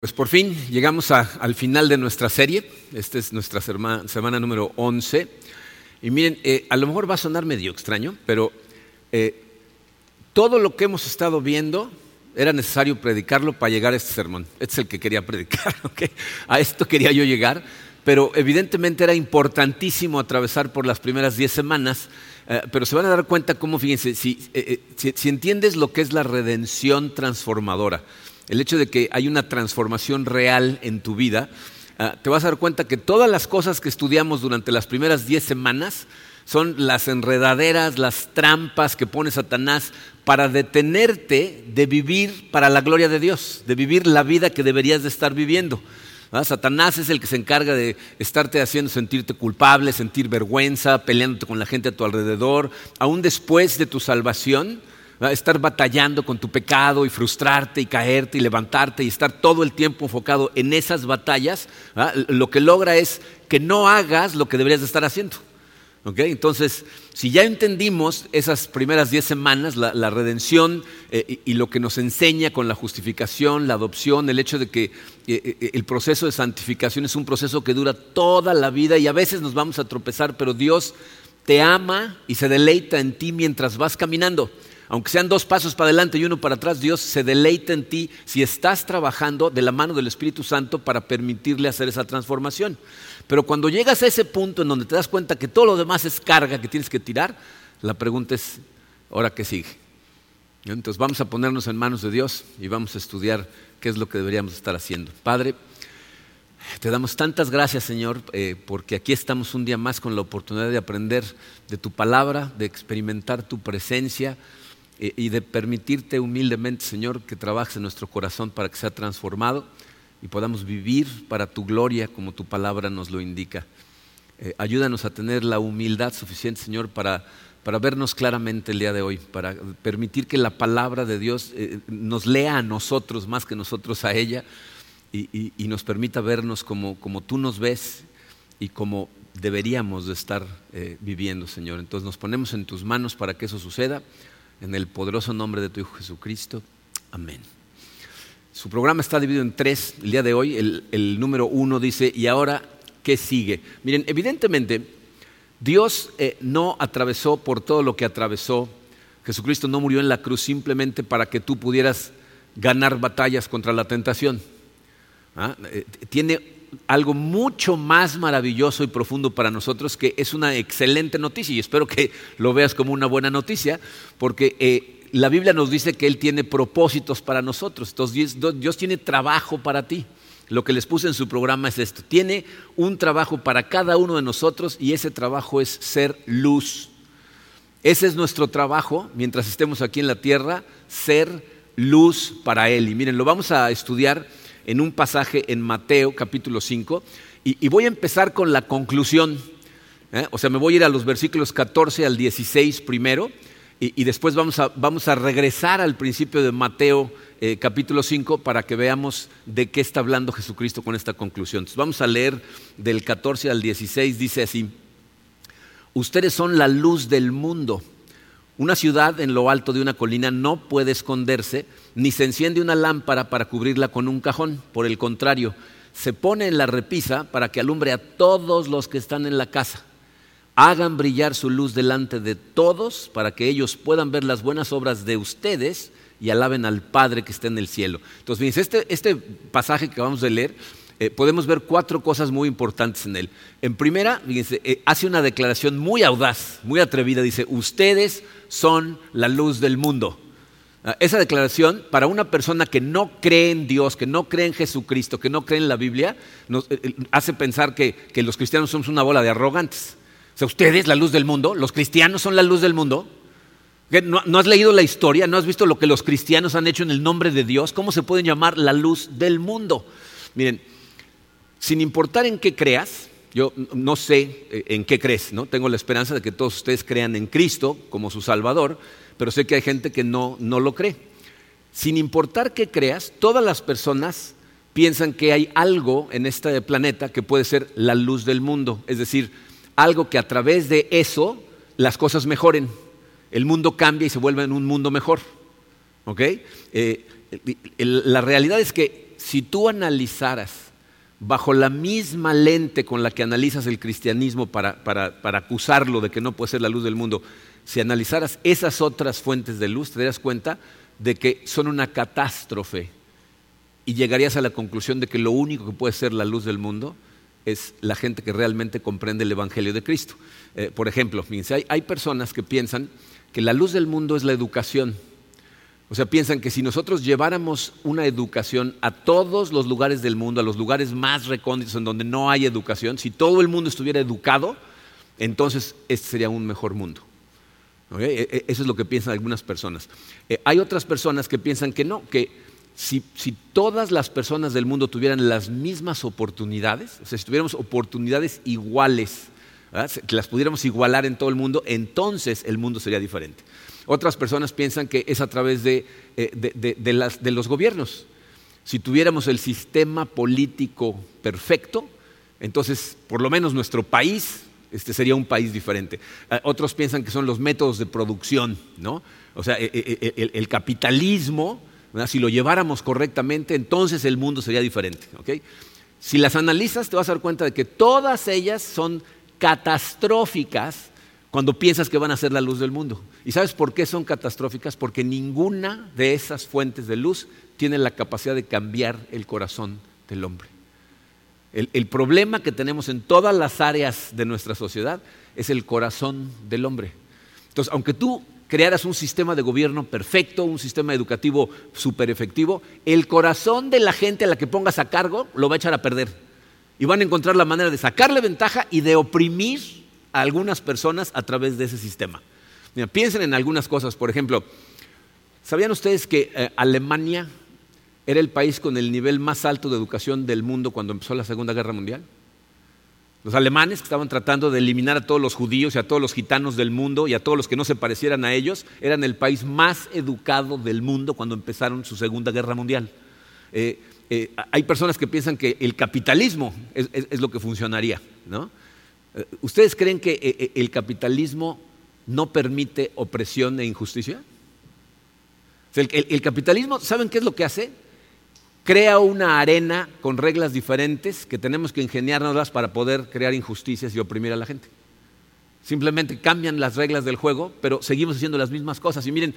Pues por fin llegamos al final de nuestra serie. Esta es nuestra semana, número 11. Y miren, eh, a lo mejor va a sonar medio extraño, pero eh, todo lo que hemos estado viendo era necesario predicarlo para llegar a este sermón. Este es el que quería predicar, A esto quería yo llegar, pero evidentemente era importantísimo atravesar por las primeras 10 semanas. Eh, pero se van a dar cuenta cómo, fíjense, si entiendes lo que es la redención transformadora, el hecho de que hay una transformación real en tu vida, ah, te vas a dar cuenta que todas las cosas que estudiamos durante las primeras diez semanas son las enredaderas, las trampas que pone Satanás para detenerte de vivir para la gloria de Dios, de vivir la vida que deberías de estar viviendo. Satanás es el que se encarga de estarte haciendo sentirte culpable, sentir vergüenza, peleándote con la gente a tu alrededor, aún después de tu salvación estar batallando con tu pecado y frustrarte y caerte y levantarte y estar todo el tiempo enfocado en esas batallas, lo que logra es que no hagas lo que deberías de estar haciendo. Entonces, si ya entendimos esas primeras diez semanas, la, redención eh, y, lo que nos enseña con la justificación, la adopción, el hecho de que eh, eh, el proceso de santificación es un proceso que dura toda la vida y a veces nos vamos a tropezar, pero Dios te ama y se deleita en ti mientras vas caminando aunque sean dos pasos para adelante y uno para atrás, Dios se deleita en ti si estás trabajando de la mano del Espíritu Santo para permitirle hacer esa transformación. Pero cuando llegas a ese punto en donde te das cuenta que todo lo demás es carga que tienes que tirar, la pregunta es, ¿ahora qué sigue? Entonces vamos a ponernos en manos de Dios y vamos a estudiar qué es lo que deberíamos estar haciendo. Padre, te damos tantas gracias, Señor, eh, porque aquí estamos un día más con la oportunidad de aprender de tu palabra, de experimentar tu presencia y de permitirte humildemente, Señor, que trabajes en nuestro corazón para que sea transformado y podamos vivir para tu gloria como tu palabra nos lo indica. Eh, ayúdanos a tener la humildad suficiente, Señor, para, para, vernos claramente el día de hoy, para permitir que la palabra de Dios eh, nos lea a nosotros más que nosotros a ella y, nos permita vernos como, como, tú nos ves y como deberíamos de estar eh, viviendo, Señor. Entonces nos ponemos en tus manos para que eso suceda. En el poderoso nombre de tu Hijo Jesucristo. Amén. Su programa está dividido en tres. El día de hoy, el, número uno dice, ¿y ahora qué sigue? Miren, evidentemente, Dios eh, no atravesó por todo lo que atravesó. Jesucristo no murió en la cruz simplemente para que tú pudieras ganar batallas contra la tentación. ¿Ah? Eh, tiene algo mucho más maravilloso y profundo para nosotros, que es una excelente noticia y espero que lo veas como una buena noticia, porque eh, la Biblia nos dice que Él tiene propósitos para nosotros, entonces Dios tiene trabajo para ti. Lo que les puse en su programa es esto, tiene un trabajo para cada uno de nosotros y ese trabajo es ser luz. Ese es nuestro trabajo mientras estemos aquí en la tierra, ser luz para Él. Y miren, lo vamos a estudiar en un pasaje en Mateo capítulo 5 y, voy a empezar con la conclusión. ¿eh? O sea, me voy a ir a los versículos 14 al 16 primero y, después vamos a, vamos a, regresar al principio de Mateo eh, capítulo 5 para que veamos de qué está hablando Jesucristo con esta conclusión. Vamos a leer del 14 al 16, dice así, ustedes son la luz del mundo. Una ciudad en lo alto de una colina no puede esconderse, ni se enciende una lámpara para cubrirla con un cajón. Por el contrario, se pone en la repisa para que alumbre a todos los que están en la casa. Hagan brillar su luz delante de todos para que ellos puedan ver las buenas obras de ustedes y alaben al Padre que está en el cielo. Entonces, este, este pasaje que vamos a leer eh, podemos ver cuatro cosas muy importantes en él. En primera, fíjense, eh, hace una declaración muy audaz, muy atrevida. Dice, ustedes son la luz del mundo. Ah, esa declaración, para una persona que no cree en Dios, que no cree en Jesucristo, que no cree en la Biblia, eh, hace pensar que, los cristianos somos una bola de arrogantes. O sea, ustedes, la luz del mundo, los cristianos son la luz del mundo. ¿No, ¿No, has leído la historia? ¿No has visto lo que los cristianos han hecho en el nombre de Dios? ¿Cómo se pueden llamar la luz del mundo? Miren, sin importar en qué creas, yo no sé eh, en qué crees, ¿no? Tengo la esperanza de que todos ustedes crean en Cristo como su Salvador, pero sé que hay gente que no, no lo cree. Sin importar qué creas, todas las personas piensan que hay algo en este planeta que puede ser la luz del mundo, es decir, algo que a través de eso las cosas mejoren, el mundo cambia y se vuelve en un mundo mejor. ¿ok? Eh, la realidad es que si tú analizaras bajo la misma lente con la que analizas el cristianismo para, para, acusarlo de que no puede ser la luz del mundo, si analizaras esas otras fuentes de luz, te darías cuenta de que son una catástrofe y llegarías a la conclusión de que lo único que puede ser la luz del mundo es la gente que realmente comprende el Evangelio de Cristo. Eh, por ejemplo, hay, hay personas que piensan que la luz del mundo es la educación. O sea, piensan que si nosotros lleváramos una educación a todos los lugares del mundo, a los lugares más recónditos en donde no hay educación, si todo el mundo estuviera educado, entonces este sería un mejor mundo. E, e, eso es lo que piensan algunas personas. Eh, hay otras personas que piensan que no, que si, todas las personas del mundo tuvieran las mismas oportunidades, o sea, si tuviéramos oportunidades iguales, que las pudiéramos igualar en todo el mundo, entonces el mundo sería diferente. Otras personas piensan que es a través de, eh, los gobiernos. Si tuviéramos el sistema político perfecto, entonces por lo menos nuestro país este sería un país diferente. Eh, otros piensan que son los métodos de producción, ¿no? O sea, e, e, e, el, capitalismo, si lo lleváramos correctamente, entonces el mundo sería diferente. Si las analizas, te vas a dar cuenta de que todas ellas son catastróficas cuando piensas que van a ser la luz del mundo. ¿Y sabes por qué son catastróficas? Porque ninguna de esas fuentes de luz tiene la capacidad de cambiar el corazón del hombre. El, problema que tenemos en todas las áreas de nuestra sociedad es el corazón del hombre. Entonces, aunque tú crearas un sistema de gobierno perfecto, un sistema educativo súper efectivo, el corazón de la gente a la que pongas a cargo lo va a echar a perder. Y van a encontrar la manera de sacarle ventaja y de oprimir algunas personas a través de ese sistema. piensen en algunas cosas. Por ejemplo, ¿sabían ustedes que eh, Alemania era el país con el nivel más alto de educación del mundo cuando empezó la Segunda Guerra Mundial. Los alemanes que estaban tratando de eliminar a todos los judíos y a todos los gitanos del mundo y a todos los que no se parecieran a ellos, eran el país más educado del mundo cuando empezaron su Segunda Guerra Mundial. Eh, eh, hay personas que piensan que el capitalismo es, lo que funcionaría. ¿no? Eh, ¿Ustedes creen que el capitalismo no permite opresión e injusticia? el capitalismo, ¿saben qué es lo que hace? crea una arena con reglas diferentes que tenemos que ingeniárnoslas para poder crear injusticias y oprimir a la gente. Simplemente cambian las reglas del juego, pero seguimos haciendo las mismas cosas. Y miren,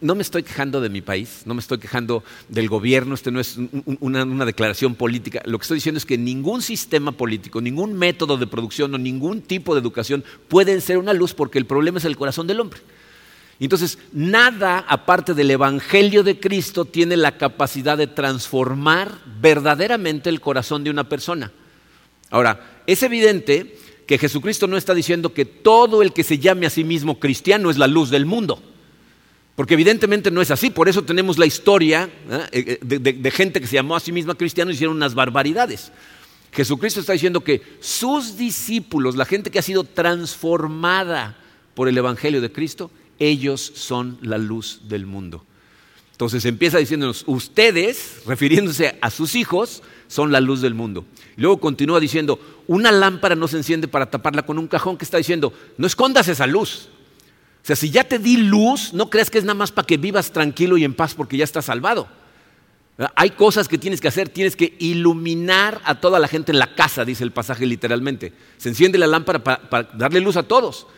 no me estoy quejando de mi país, no me estoy quejando del gobierno, este no es una, una, declaración política. Lo que estoy diciendo es que ningún sistema político, ningún método de producción o ningún tipo de educación pueden ser una luz porque el problema es el corazón del hombre. Entonces, nada aparte del Evangelio de Cristo tiene la capacidad de transformar verdaderamente el corazón de una persona. Ahora, es evidente que Jesucristo no está diciendo que todo el que se llame a sí mismo cristiano es la luz del mundo. Porque evidentemente no es así, por eso tenemos la historia ¿eh? Eh, de, de, gente que se llamó a sí misma cristiano y hicieron unas barbaridades. Jesucristo está diciendo que sus discípulos, la gente que ha sido transformada por el Evangelio de Cristo, ellos son la luz del mundo. Entonces empieza diciéndonos, ustedes, refiriéndose a sus hijos, son la luz del mundo. luego continúa diciendo, una lámpara no se enciende para taparla con un cajón que está diciendo, no escondas esa luz. O sea, si ya te di luz, no creas que es nada más para que vivas tranquilo y en paz porque ya estás salvado. Hay cosas que tienes que hacer, tienes que iluminar a toda la gente en la casa, dice el pasaje literalmente. Se enciende la lámpara para darle luz a todos.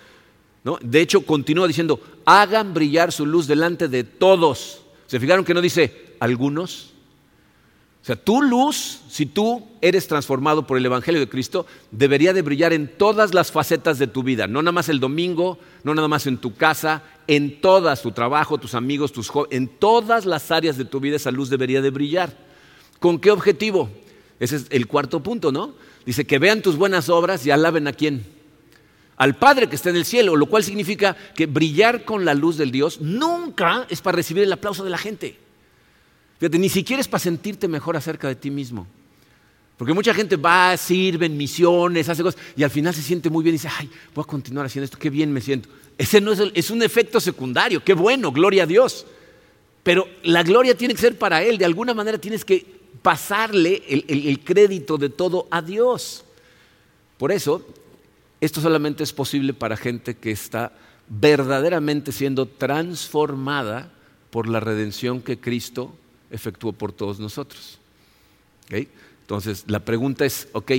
De hecho, continúa diciendo, hagan brillar su luz delante de todos. ¿Se fijaron que no dice algunos? O sea, tu luz, si tú eres transformado por el Evangelio de Cristo, debería de brillar en todas las facetas de tu vida, no nada más el domingo, no nada más en tu casa, en todas, tu trabajo, tus amigos, tus jóvenes, en todas las áreas de tu vida esa luz debería de brillar. ¿Con qué objetivo? Ese es el cuarto punto, ¿no? Dice que vean tus buenas obras y alaben a quién? al Padre que está en el cielo, lo cual significa que brillar con la luz del Dios nunca es para recibir el aplauso de la gente. Fíjate, ni siquiera es para sentirte mejor acerca de ti mismo. Porque mucha gente va, sirve en misiones, hace cosas, y al final se siente muy bien y dice, ay, voy a continuar haciendo esto, qué bien me siento. Ese no es, es un efecto secundario, qué bueno, gloria a Dios. Pero la gloria tiene que ser para Él, de alguna manera tienes que pasarle el crédito de todo a Dios. Por eso, esto solamente es posible para gente que está verdaderamente siendo transformada por la redención que Cristo efectuó por todos nosotros. Entonces, la pregunta es, ok,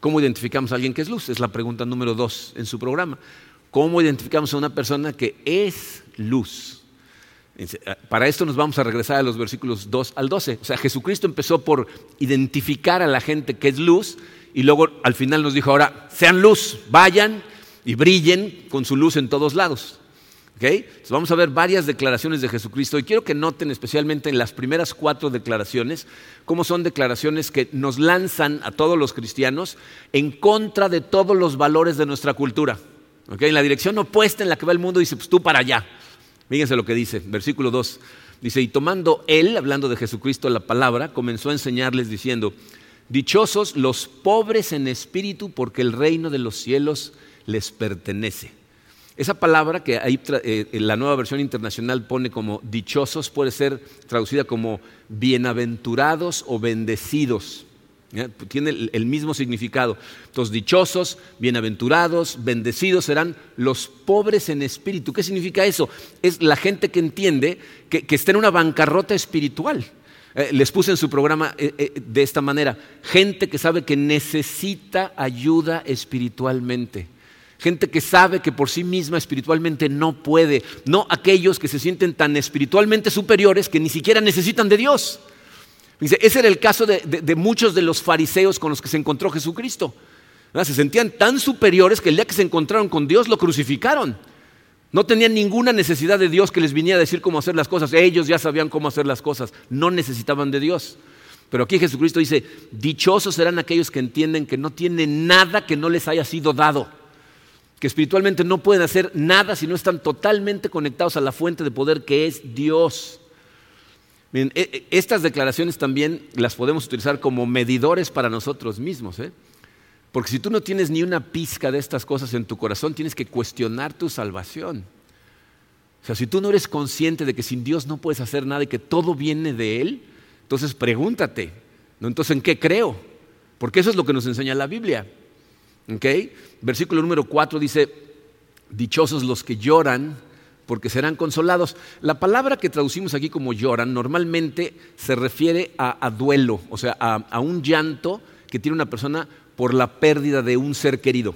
¿cómo identificamos a alguien que es luz? Es la pregunta número dos en su programa. ¿Cómo identificamos a una persona que es luz? Ah, para esto nos vamos a regresar a los versículos 2 al 12. O sea, Jesucristo empezó por identificar a la gente que es luz y luego al final nos dijo, ahora, sean luz, vayan y brillen con su luz en todos lados. Entonces vamos a ver varias declaraciones de Jesucristo y quiero que noten especialmente en las primeras cuatro declaraciones cómo son declaraciones que nos lanzan a todos los cristianos en contra de todos los valores de nuestra cultura. En la dirección opuesta en la que va el mundo dice, pues tú para allá. Fíjense lo que dice, versículo 2. Dice, y tomando él, hablando de Jesucristo, la palabra, comenzó a enseñarles diciendo, dichosos los pobres en espíritu, porque el reino de los cielos les pertenece. Esa palabra que ahí eh, la nueva versión internacional pone como dichosos puede ser traducida como bienaventurados o bendecidos. Tiene el, mismo significado. Entonces, dichosos, bienaventurados, bendecidos serán los pobres en espíritu. ¿Qué significa eso? Es la gente que entiende que, está en una bancarrota espiritual. Eh, les puse en su programa eh, de esta manera, gente que sabe que necesita ayuda espiritualmente gente que sabe que por sí misma espiritualmente no puede, no aquellos que se sienten tan espiritualmente superiores que ni siquiera necesitan de Dios. Dice, ese era el caso de, muchos de los fariseos con los que se encontró Jesucristo. Se sentían tan superiores que el día que se encontraron con Dios lo crucificaron. No tenían ninguna necesidad de Dios que les viniera a decir cómo hacer las cosas. Ellos ya sabían cómo hacer las cosas. No necesitaban de Dios. Pero aquí Jesucristo dice, dichosos serán aquellos que entienden que no tienen nada que no les haya sido dado que espiritualmente no pueden hacer nada si no están totalmente conectados a la fuente de poder que es Dios. E, e, estas declaraciones también las podemos utilizar como medidores para nosotros mismos. ¿eh? Porque si tú no tienes ni una pizca de estas cosas en tu corazón, tienes que cuestionar tu salvación. O sea, si tú no eres consciente de que sin Dios no puedes hacer nada y que todo viene de Él, entonces pregúntate, ¿no? entonces ¿en qué creo? Porque eso es lo que nos enseña la Biblia. Versículo número 4 dice, dichosos los que lloran porque serán consolados. La palabra que traducimos aquí como lloran normalmente se refiere a, duelo, o sea, a, un llanto que tiene una persona por la pérdida de un ser querido.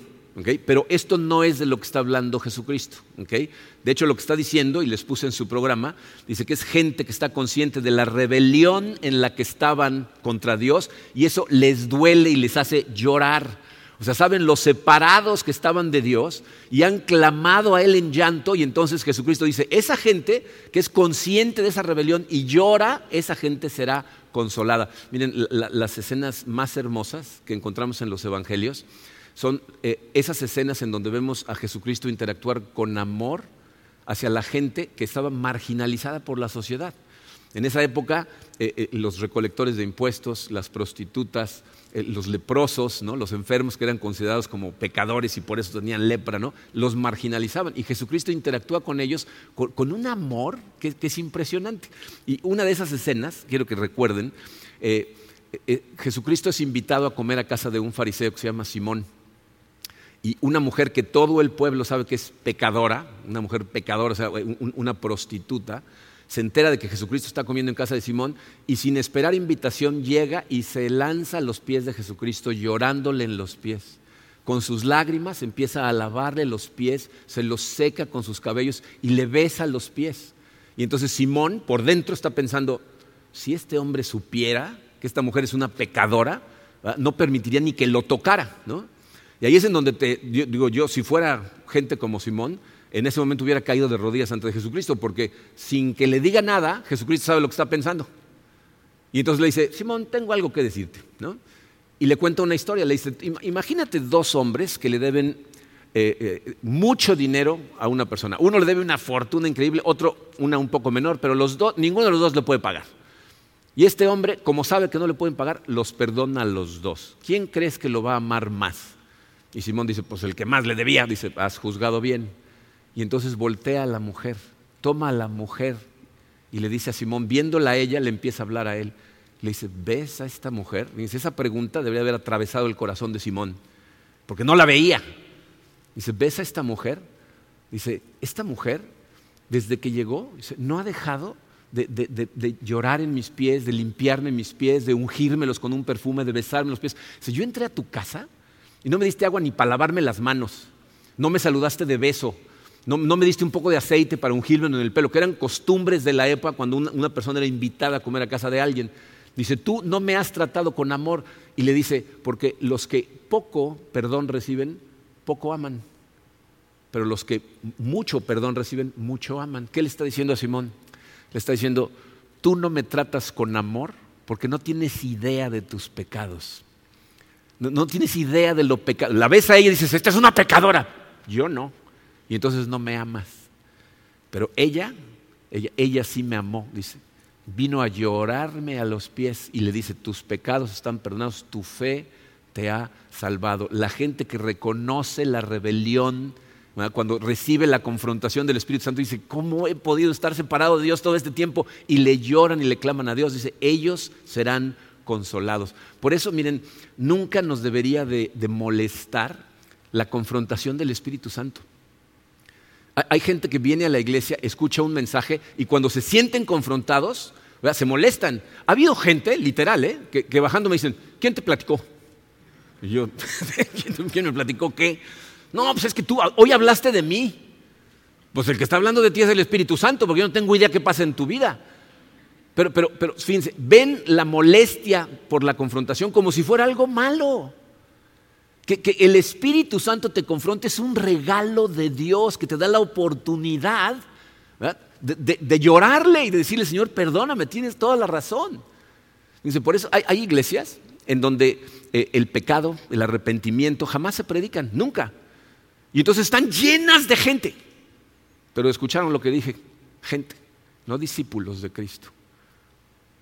Pero esto no es de lo que está hablando Jesucristo. De hecho, lo que está diciendo, y les puse en su programa, dice que es gente que está consciente de la rebelión en la que estaban contra Dios y eso les duele y les hace llorar. O sea, saben los separados que estaban de Dios y han clamado a Él en llanto y entonces Jesucristo dice, esa gente que es consciente de esa rebelión y llora, esa gente será consolada. Miren, las escenas más hermosas que encontramos en los Evangelios son eh, esas escenas en donde vemos a Jesucristo interactuar con amor hacia la gente que estaba marginalizada por la sociedad. En esa época, eh, eh, los recolectores de impuestos, las prostitutas, los leprosos, ¿no? los enfermos que eran considerados como pecadores y por eso tenían lepra, ¿no? los marginalizaban. Y Jesucristo interactúa con ellos con, un amor que, es impresionante. Y una de esas escenas, quiero que recuerden, Jesucristo es invitado a comer a casa de un fariseo que se llama Simón. Y una mujer que todo el pueblo sabe que es pecadora, una mujer pecadora, o sea, una prostituta, se entera de que Jesucristo está comiendo en casa de Simón y sin esperar invitación llega y se lanza a los pies de Jesucristo llorándole en los pies. Con sus lágrimas empieza a lavarle los pies, se los seca con sus cabellos y le besa los pies. Y entonces Simón por dentro está pensando, si este hombre supiera que esta mujer es una pecadora, no permitiría ni que lo tocara. ¿no? Y ahí es en donde te digo yo, si fuera gente como Simón, en ese momento hubiera caído de rodillas ante Jesucristo, porque sin que le diga nada, Jesucristo sabe lo que está pensando. Y entonces le dice, Simón, tengo algo que decirte. ¿no? Y le cuenta una historia, le dice, imagínate dos hombres que le deben eh, eh, mucho dinero a una persona. Uno le debe una fortuna increíble, otro una un poco menor, pero los dos, ninguno de los dos le puede pagar. Y este hombre, como sabe que no le pueden pagar, los perdona a los dos. ¿Quién crees que lo va a amar más? Y Simón dice, pues el que más le debía, dice, has juzgado bien. Y entonces voltea a la mujer, toma a la mujer y le dice a Simón, viéndola a ella, le empieza a hablar a él. Le dice, ¿ves a esta mujer? dice, esa pregunta debería haber atravesado el corazón de Simón, porque no la veía. Dice, ¿ves a esta mujer? Dice, esta mujer, desde que llegó, no ha dejado de, llorar en mis pies, de limpiarme mis pies, de ungírmelos con un perfume, de besarme los pies. Si yo entré a tu casa y no me diste agua ni para lavarme las manos, no me saludaste de beso, no, me diste un poco de aceite para ungirme en el pelo, que eran costumbres de la época cuando una, persona era invitada a comer a casa de alguien. Dice, tú no me has tratado con amor. Y le dice, porque los que poco perdón reciben, poco aman. Pero los que mucho perdón reciben, mucho aman. ¿Qué le está diciendo a Simón? Le está diciendo, tú no me tratas con amor porque no tienes idea de tus pecados. No, tienes idea de lo pecado. La ves a ella y dices, esta es una pecadora. Yo no. Y entonces no me amas. Pero ella, ella, ella sí me amó, dice. Vino a llorarme a los pies y le dice, tus pecados están perdonados, tu fe te ha salvado. La gente que reconoce la rebelión cuando recibe la confrontación del Espíritu Santo, dice, ¿cómo he podido estar separado de Dios todo este tiempo? Y le lloran y le claman a Dios. Dice, ellos serán consolados. Por eso, miren, nunca nos debería de, molestar la confrontación del Espíritu Santo. Hay gente que viene a la iglesia, escucha un mensaje y cuando se sienten confrontados, se molestan. Ha habido gente, literal, ¿eh? que, bajando me dicen, ¿quién te platicó? Y yo, ¿quién me platicó qué? No, pues es que tú hoy hablaste de mí. Pues el que está hablando de ti es el Espíritu Santo, porque yo no tengo idea qué pasa en tu vida. Pero, pero, pero, fíjense, ven la molestia por la confrontación como si fuera algo malo. Que, el Espíritu Santo te confronte es un regalo de Dios que te da la oportunidad de, llorarle y de decirle, Señor, perdóname, tienes toda la razón. Dice, por eso hay, iglesias en donde eh, el pecado, el arrepentimiento jamás se predican, nunca. Y entonces están llenas de gente. Pero escucharon lo que dije, gente, no discípulos de Cristo.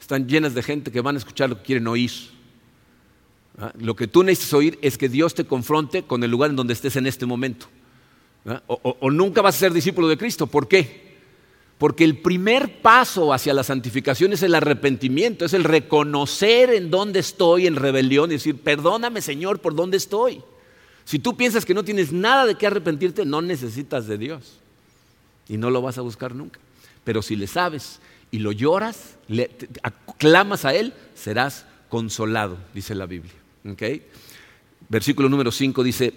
Están llenas de gente que van a escuchar lo que quieren oír. ¿Ah? Lo que tú necesitas oír es que Dios te confronte con el lugar en donde estés en este momento. ¿Ah? o, nunca vas a ser discípulo de Cristo. ¿Por qué? Porque el primer paso hacia la santificación es el arrepentimiento, es el reconocer en dónde estoy en rebelión y decir, perdóname Señor por dónde estoy. Si tú piensas que no tienes nada de qué arrepentirte, no necesitas de Dios. Y no lo vas a buscar nunca. Pero si le sabes y lo lloras, le clamas a Él, serás consolado, dice la Biblia. Versículo número 5 dice,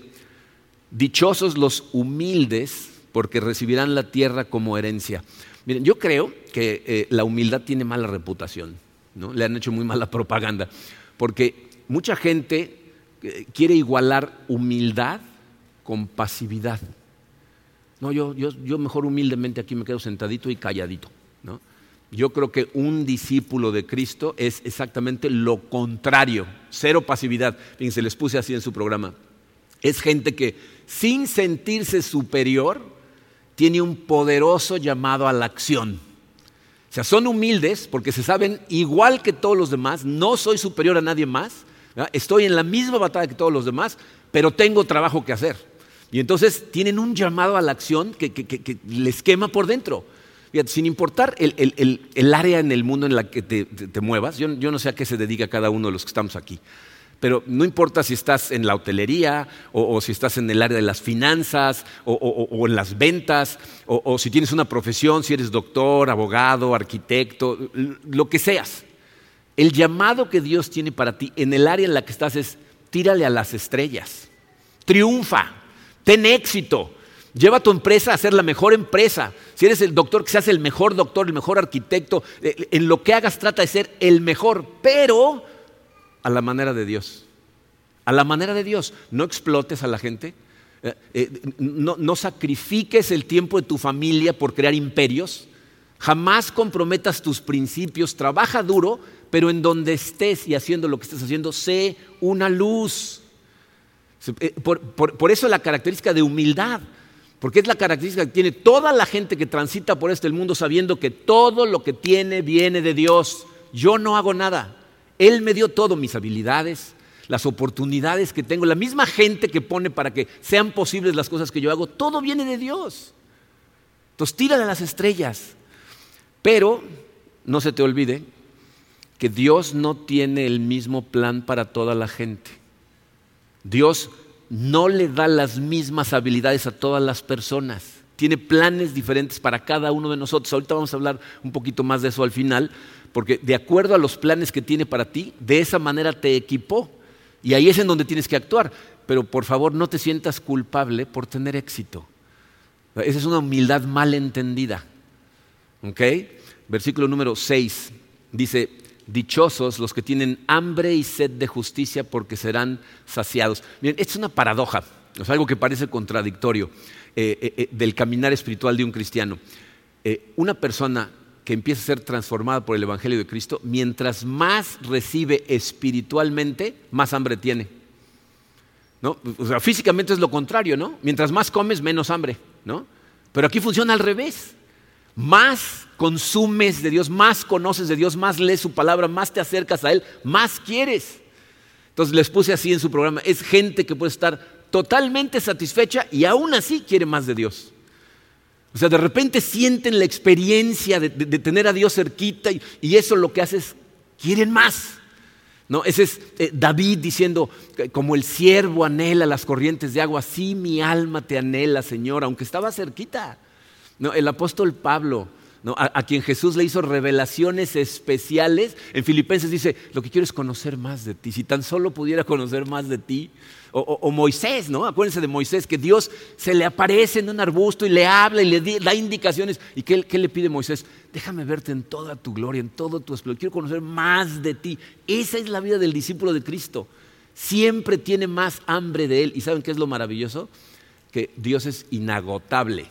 dichosos los humildes porque recibirán la tierra como herencia. Miren, yo creo que eh, la humildad tiene mala reputación, ¿no? le han hecho muy mala propaganda, porque mucha gente quiere igualar humildad con pasividad. No, yo, yo, mejor humildemente aquí me quedo sentadito y calladito. ¿no? Yo creo que un discípulo de Cristo es exactamente lo contrario, cero pasividad. Fíjense, les puse así en su programa. Es gente que sin sentirse superior tiene un poderoso llamado a la acción. O sea, son humildes porque se saben igual que todos los demás, no soy superior a nadie más, Estoy en la misma batalla que todos los demás, pero tengo trabajo que hacer. Y entonces tienen un llamado a la acción que, les quema por dentro. Sin importar el, área en el mundo en la que te, muevas, yo, no sé a qué se dedica cada uno de los que estamos aquí, pero no importa si estás en la hotelería o, si estás en el área de las finanzas o, en las ventas o, si tienes una profesión, si eres doctor, abogado, arquitecto, lo que seas. El llamado que Dios tiene para ti en el área en la que estás es tírale a las estrellas, triunfa, ten éxito, lleva tu empresa a ser la mejor empresa. Si eres el doctor, que seas el mejor doctor, el mejor arquitecto, eh, en lo que hagas trata de ser el mejor, pero a la manera de Dios. A la manera de Dios, no explotes a la gente, eh, eh, no, no sacrifiques el tiempo de tu familia por crear imperios. Jamás comprometas tus principios, trabaja duro, pero en donde estés y haciendo lo que estés haciendo, sé una luz. Eh, por, eso la característica de humildad, porque es la característica que tiene toda la gente que transita por este mundo sabiendo que todo lo que tiene viene de Dios. Yo no hago nada. Él me dio todo, mis habilidades, las oportunidades que tengo, la misma gente que pone para que sean posibles las cosas que yo hago, todo viene de Dios. Entonces tírale a las estrellas. Pero no se te olvide que Dios no tiene el mismo plan para toda la gente. Dios no le da las mismas habilidades a todas las personas. tiene planes diferentes para cada uno de nosotros. Ahorita vamos a hablar un poquito más de eso al final, porque de acuerdo a los planes que tiene para ti, de esa manera te equipó. Y ahí es en donde tienes que actuar. Pero por favor no te sientas culpable por tener éxito. Esa es una humildad mal entendida. ¿Ok? Versículo número 6 dice, dichosos los que tienen hambre y sed de justicia porque serán saciados. Miren, esto es una paradoja, es algo que parece contradictorio eh, eh, eh, del caminar espiritual de un cristiano. una persona que empieza a ser transformada por el Evangelio de Cristo, mientras más recibe espiritualmente, más hambre tiene. ¿No? O sea, físicamente es lo contrario, ¿no? Mientras más comes, menos hambre, ¿no? Pero aquí funciona al revés. Más consumes de Dios, más conoces de Dios, más lees su palabra, más te acercas a Él, más quieres. Entonces les puse así en su programa, es gente que puede estar totalmente satisfecha y aún así quiere más de Dios. O sea, de repente sienten la experiencia de, tener a Dios cerquita y, eso lo que hace es, quieren más. ¿No? Ese es eh, David diciendo, como el siervo anhela las corrientes de agua, así mi alma te anhela, Señor, aunque estaba cerquita. ¿No? El apóstol Pablo, a, quien Jesús le hizo revelaciones especiales, en Filipenses dice, lo que quiero es conocer más de ti, si tan solo pudiera conocer más de ti. O, Moisés, ¿no? Acuérdense de Moisés, que Dios se le aparece en un arbusto y le habla y le da indicaciones. ¿Y qué, qué le pide Moisés? Déjame verte en toda tu gloria, en todo tu esplendor. Quiero conocer más de ti. Esa es la vida del discípulo de Cristo. Siempre tiene más hambre de Él. ¿Y saben qué es lo maravilloso? Que Dios es inagotable.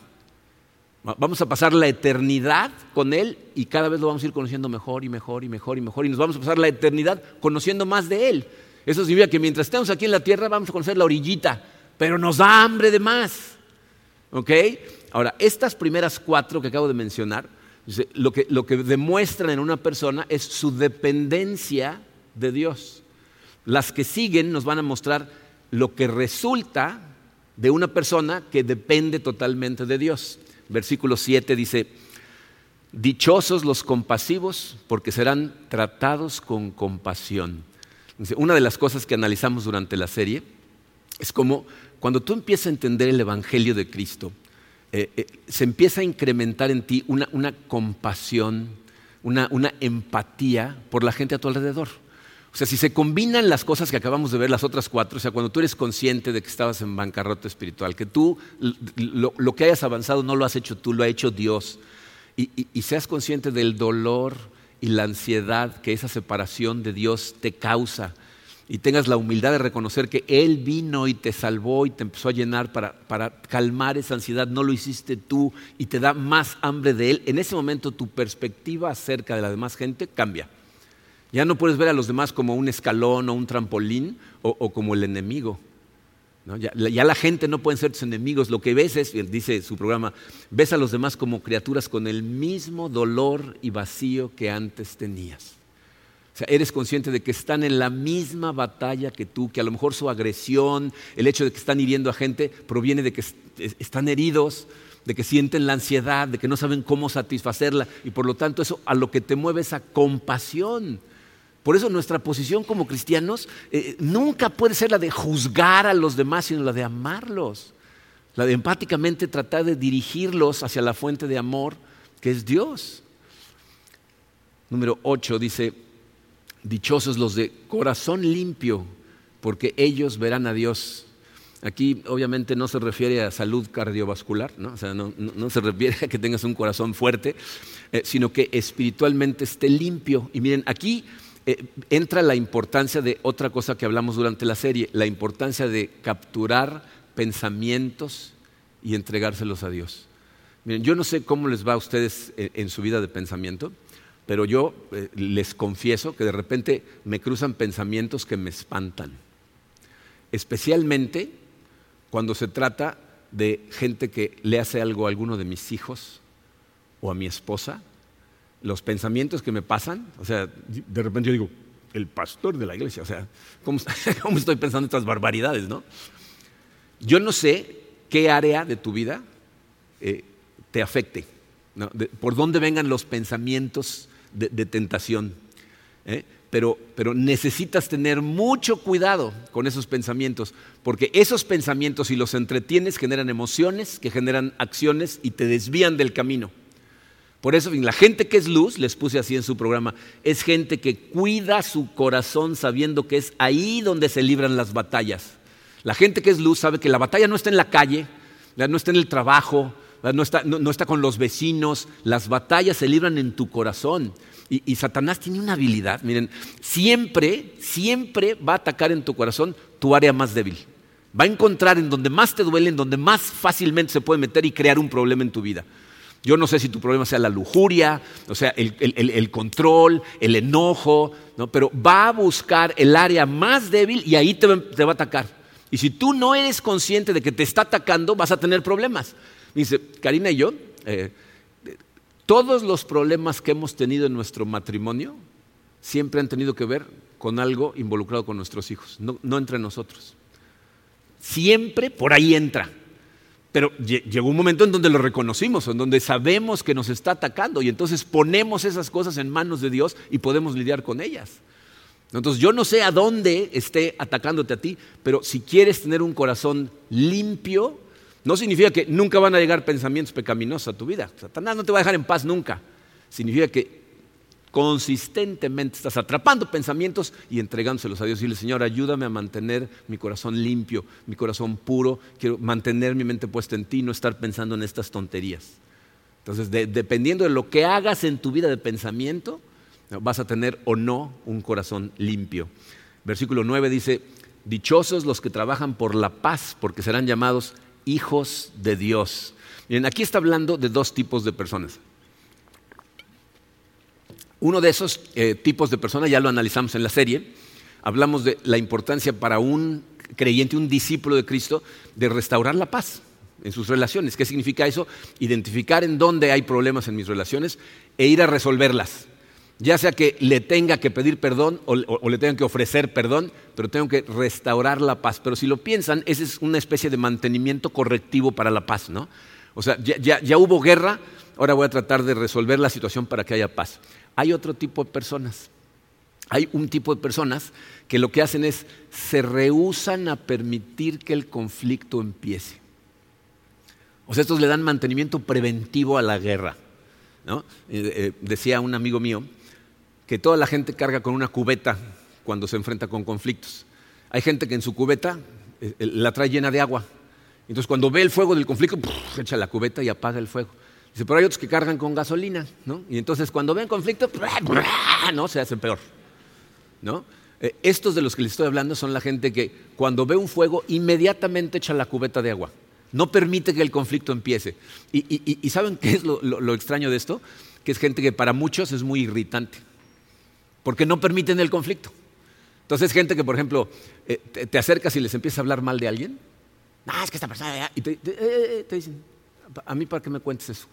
Vamos a pasar la eternidad con Él y cada vez lo vamos a ir conociendo mejor y mejor y mejor y mejor. Y nos vamos a pasar la eternidad conociendo más de Él. Eso significa que mientras estemos aquí en la tierra vamos a conocer la orillita, pero nos da hambre de más. ¿Ok? Ahora, estas primeras cuatro que acabo de mencionar, lo que, lo que demuestran en una persona es su dependencia de Dios. Las que siguen nos van a mostrar lo que resulta de una persona que depende totalmente de Dios versículo 7 dice, dichosos los compasivos porque serán tratados con compasión. Una de las cosas que analizamos durante la serie es como cuando tú empiezas a entender el Evangelio de Cristo, eh, eh, se empieza a incrementar en ti una, compasión, una empatía por la gente a tu alrededor. O sea, si se combinan las cosas que acabamos de ver, las otras cuatro, o sea, cuando tú eres consciente de que estabas en bancarrota espiritual, que tú lo, que hayas avanzado no lo has hecho tú, lo ha hecho Dios, y, seas consciente del dolor y la ansiedad que esa separación de Dios te causa, y tengas la humildad de reconocer que Él vino y te salvó y te empezó a llenar para, para calmar esa ansiedad, no lo hiciste tú y te da más hambre de Él, en ese momento tu perspectiva acerca de la demás gente cambia. Ya no puedes ver a los demás como un escalón o un trampolín o, como el enemigo. Ya, la gente no pueden ser tus enemigos. Lo que ves es, dice su programa, ves a los demás como criaturas con el mismo dolor y vacío que antes tenías. O sea, eres consciente de que están en la misma batalla que tú, que a lo mejor su agresión, el hecho de que están hiriendo a gente, proviene de que están heridos, de que sienten la ansiedad, de que no saben cómo satisfacerla, y por lo tanto eso a lo que te mueve es a compasión por eso nuestra posición como cristianos eh, nunca puede ser la de juzgar a los demás, sino la de amarlos. La de empáticamente tratar de dirigirlos hacia la fuente de amor que es Dios. Número 8 dice, dichosos los de corazón limpio, porque ellos verán a Dios. Aquí obviamente no se refiere a salud cardiovascular, ¿no? No, se refiere a que tengas un corazón fuerte, eh, sino que espiritualmente esté limpio. Y miren, aquí eh, entra la importancia de otra cosa que hablamos durante la serie, la importancia de capturar pensamientos y entregárselos a Dios. Yo no sé cómo les va a ustedes en, su vida de pensamiento, pero yo eh, les confieso que de repente me cruzan pensamientos que me espantan, especialmente cuando se trata de gente que le hace algo a alguno de mis hijos o a mi esposa los pensamientos que me pasan, o sea, de repente yo digo, el pastor de la iglesia, o sea, ¿cómo, estoy pensando estas barbaridades, no? Yo no sé qué área de tu vida eh, te afecte, por dónde vengan los pensamientos de, tentación. ¿eh? pero, pero necesitas tener mucho cuidado con esos pensamientos, porque esos pensamientos, si los entretienes, generan emociones, que generan acciones y te desvían del camino. Por eso, la gente que es luz, les puse así en su programa, es gente que cuida su corazón sabiendo que es ahí donde se libran las batallas. La gente que es luz sabe que la batalla no está en la calle, no está en el trabajo, no está, con los vecinos, las batallas se libran en tu corazón. Y, y, Satanás tiene una habilidad, miren, siempre, siempre va a atacar en tu corazón tu área más débil. Va a encontrar en donde más te duele, en donde más fácilmente se puede meter y crear un problema en tu vida. Yo no sé si tu problema sea la lujuria, o sea, el, control, el enojo, ¿no? pero va a buscar el área más débil y ahí te, va a atacar. Y si tú no eres consciente de que te está atacando, vas a tener problemas. Dice, Karina y yo, eh, todos los problemas que hemos tenido en nuestro matrimonio siempre han tenido que ver con algo involucrado con nuestros hijos, no entre nosotros. Siempre por ahí entra. Pero llegó un momento en donde lo reconocimos, en donde sabemos que nos está atacando y entonces ponemos esas cosas en manos de Dios y podemos lidiar con ellas. Entonces yo no sé a dónde esté atacándote a ti, pero si quieres tener un corazón limpio, no significa que nunca van a llegar pensamientos pecaminosos a tu vida. Satanás no te va a dejar en paz nunca. Significa que consistentemente estás atrapando pensamientos y entregándoselos a Dios. Dile, Señor, ayúdame a mantener mi corazón limpio, mi corazón puro. Quiero mantener mi mente puesta en ti, no estar pensando en estas tonterías. Entonces, dependiendo de lo que hagas en tu vida de pensamiento, vas a tener o no un corazón limpio. Versículo 9 dice, dichosos los que trabajan por la paz, porque serán llamados hijos de Dios. Miren, aquí está hablando de dos tipos de personas. Uno de esos eh, tipos de personas ya lo analizamos en la serie. Hablamos de la importancia para un creyente, un discípulo de Cristo, de restaurar la paz en sus relaciones. ¿Qué significa eso? Identificar en dónde hay problemas en mis relaciones e ir a resolverlas. Ya sea que le tenga que pedir perdón o, le tenga que ofrecer perdón, pero tengo que restaurar la paz. Pero si lo piensan, esa es una especie de mantenimiento correctivo para la paz, ¿no? O sea, ya hubo guerra, ahora voy a tratar de resolver la situación para que haya paz. Hay otro tipo de personas. Hay un tipo de personas que lo que hacen es se rehusan a permitir que el conflicto empiece. O sea, estos le dan mantenimiento preventivo a la guerra. Eh, eh, decía un amigo mío que toda la gente carga con una cubeta cuando se enfrenta con conflictos. Hay gente que en su cubeta eh, la trae llena de agua. Entonces cuando ve el fuego del conflicto, echa la cubeta y apaga el fuego. Dice, pero hay otros que cargan con gasolina, ¿no? Y entonces cuando ven conflicto, ¿no? Se hacen peor, ¿no? Eh, estos de los que les estoy hablando son la gente que cuando ve un fuego inmediatamente echa la cubeta de agua. No permite que el conflicto empiece. Y, ¿saben qué es lo, extraño de esto? Que es gente que para muchos es muy irritante. Porque no permiten el conflicto. Entonces, gente que, por ejemplo, eh, te, acercas y les empieza a hablar mal de alguien. No, es que esta persona. Y te eh, dicen, ¿a mí para qué me cuentes eso?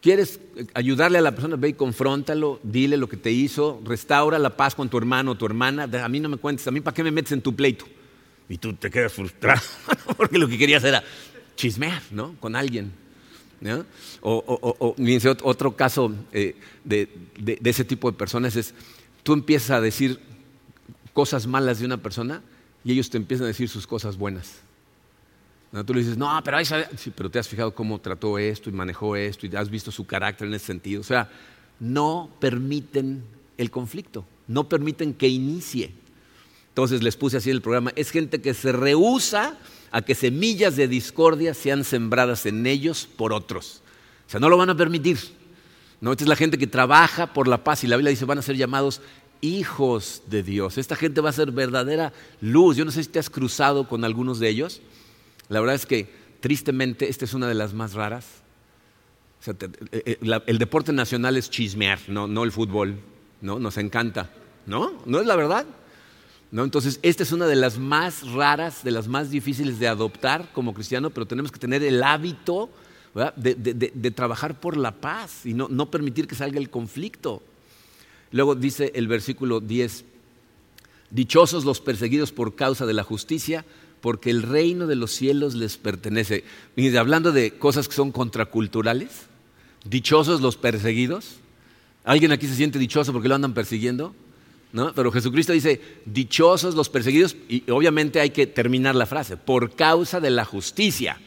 Quieres ayudarle a la persona, ve y confróntalo, dile lo que te hizo, restaura la paz con tu hermano o tu hermana. A mí no me cuentes, a mí para qué me metes en tu pleito. Y tú te quedas frustrado porque lo que querías era chismear, ¿no? Con alguien. O, otro caso eh, de, de ese tipo de personas es, tú empiezas a decir cosas malas de una persona y ellos te empiezan a decir sus cosas buenas. Tú le dices, no, pero ahí Sí, pero te has fijado cómo trató esto y manejó esto y has visto su carácter en ese sentido. O sea, no permiten el conflicto, no permiten que inicie. Entonces les puse así en el programa, es gente que se rehúsa a que semillas de discordia sean sembradas en ellos por otros. O sea, no lo van a permitir. ¿no? Esta es la gente que trabaja por la paz y la Biblia dice van a ser llamados hijos de Dios. Esta gente va a ser verdadera luz. Yo no sé si te has cruzado con algunos de ellos. La verdad es que tristemente esta es una de las más raras. Eh, eh, el deporte nacional es chismear, no, el fútbol, ¿no? Nos encanta, ¿no? ¿No es la verdad? ¿No? Entonces, esta es una de las más raras, de las más difíciles de adoptar como cristiano, pero tenemos que tener el hábito de, trabajar por la paz y no, no permitir que salga el conflicto. Luego dice el versículo 10, dichosos los perseguidos por causa de la justicia, porque el reino de los cielos les pertenece. Y hablando de cosas que son contraculturales, dichosos los perseguidos, ¿Alguien aquí se siente dichoso porque lo andan persiguiendo? ¿No? Pero Jesucristo dice, dichosos los perseguidos, y obviamente hay que terminar la frase, por causa de la justicia.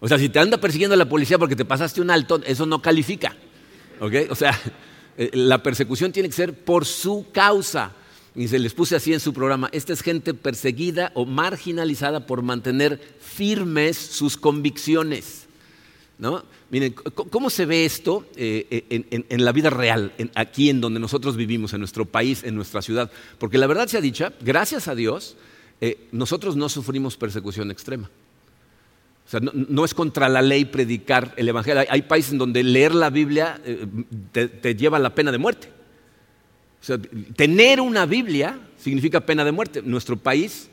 O sea, si te anda persiguiendo la policía porque te pasaste un alto, eso no califica. ¿Ok? O sea, eh, la persecución tiene que ser por su causa. Y se les puse así en su programa, esta es gente perseguida o marginalizada por mantener firmes sus convicciones. ¿No? Miren, ¿cómo se ve esto eh, en, la vida real, aquí en donde nosotros vivimos, en nuestro país, en nuestra ciudad? Porque la verdad sea dicha, gracias a Dios, eh, nosotros no sufrimos persecución extrema. O sea, no, es contra la ley predicar el Evangelio. Hay, países en donde leer la Biblia eh, te, lleva a la pena de muerte. O sea, tener una Biblia significa pena de muerte. Nuestro país